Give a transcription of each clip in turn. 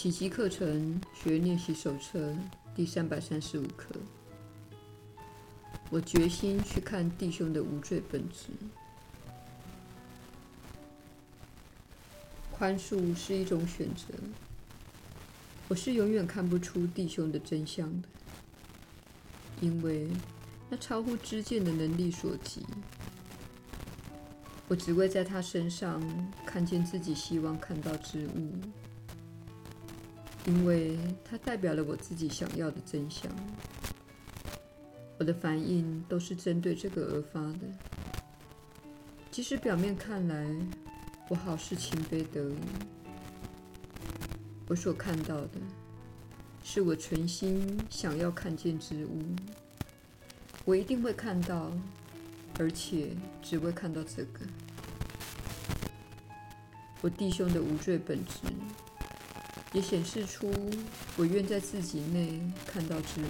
奇迹课程学练习手册第三百三十五课。我决心去看弟兄的无罪本质。宽恕是一种选择。我是永远看不出弟兄的真相的，因为那超乎知见的能力所及。我只会在他身上看见自己希望看到之物，因为它代表了我自己想要的真相。我的反应都是针对这个而发的，即使表面看来我好是情非得已。我所看到的是我存心想要看见之物，我一定会看到。而且只会看到这个，我弟兄的无罪本质，也显示出我愿在自己内看到之物。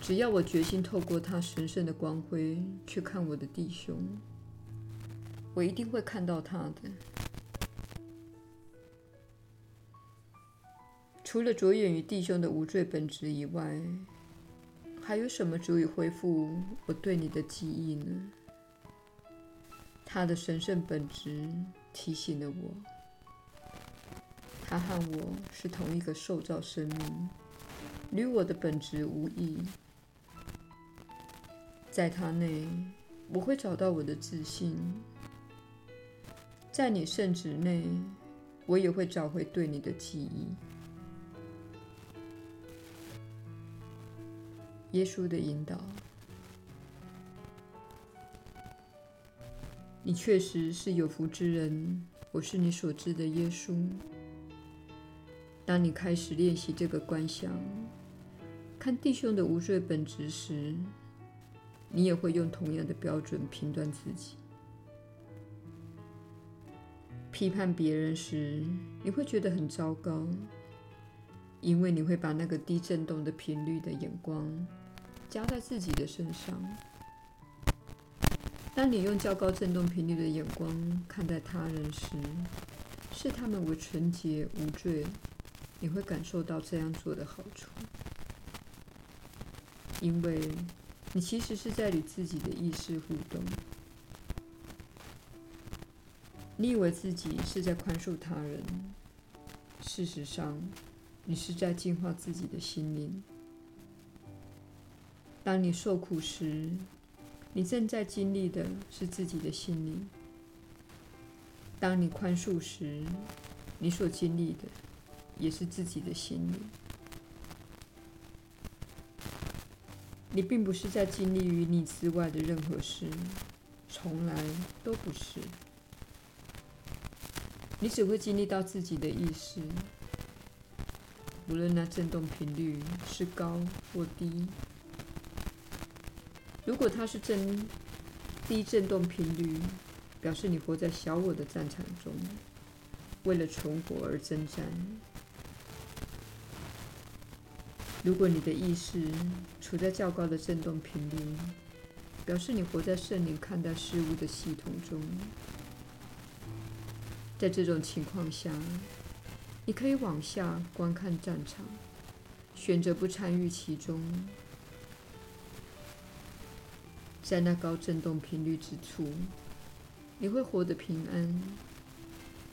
只要我决心透过他神圣的光辉去看我的弟兄，我一定会看到他的。除了着眼于弟兄的无罪本质以外，还有什么足以恢复我对你的记忆呢？他的神圣本质提醒了我，他和我是同一个受造生命，与我的本质无异。在他内，我会找到我的自信；在你圣旨内，我也会找回对你的记忆。耶稣的引导，你确实是有福之人。我是你所知的耶稣。当你开始练习这个观想，看弟兄的无罪本质时，你也会用同样的标准评断自己。批判别人时，你会觉得很糟糕，因为你会把那个低振动的频率的眼光。加在自己的身上。当你用较高振动频率的眼光看待他人时，视他们为纯洁无罪，你会感受到这样做的好处，因为你其实是在与自己的意识互动。你以为自己是在宽恕他人，事实上，你是在净化自己的心灵。当你受苦时，你正在经历的是自己的心灵；当你宽恕时，你所经历的也是自己的心灵。你并不是在经历于你之外的任何事，从来都不是。你只会经历到自己的意识，无论那振动频率是高或低。如果它是正低振动频率，表示你活在小我的战场中，为了存活而征战。如果你的意识处在较高的振动频率，表示你活在圣灵看待事物的系统中。在这种情况下，你可以往下观看战场，选择不参与其中。在那高振动频率之处，你会活得平安，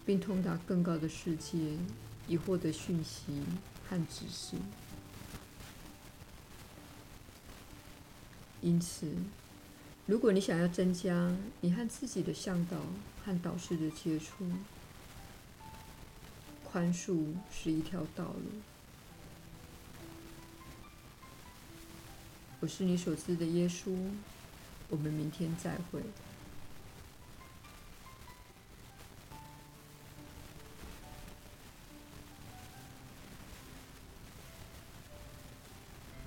并通达更高的世界，以获得讯息和指示。因此，如果你想要增加你和自己的向导和导师的接触，宽恕是一条道路。我是你所知的耶稣。我们明天再会。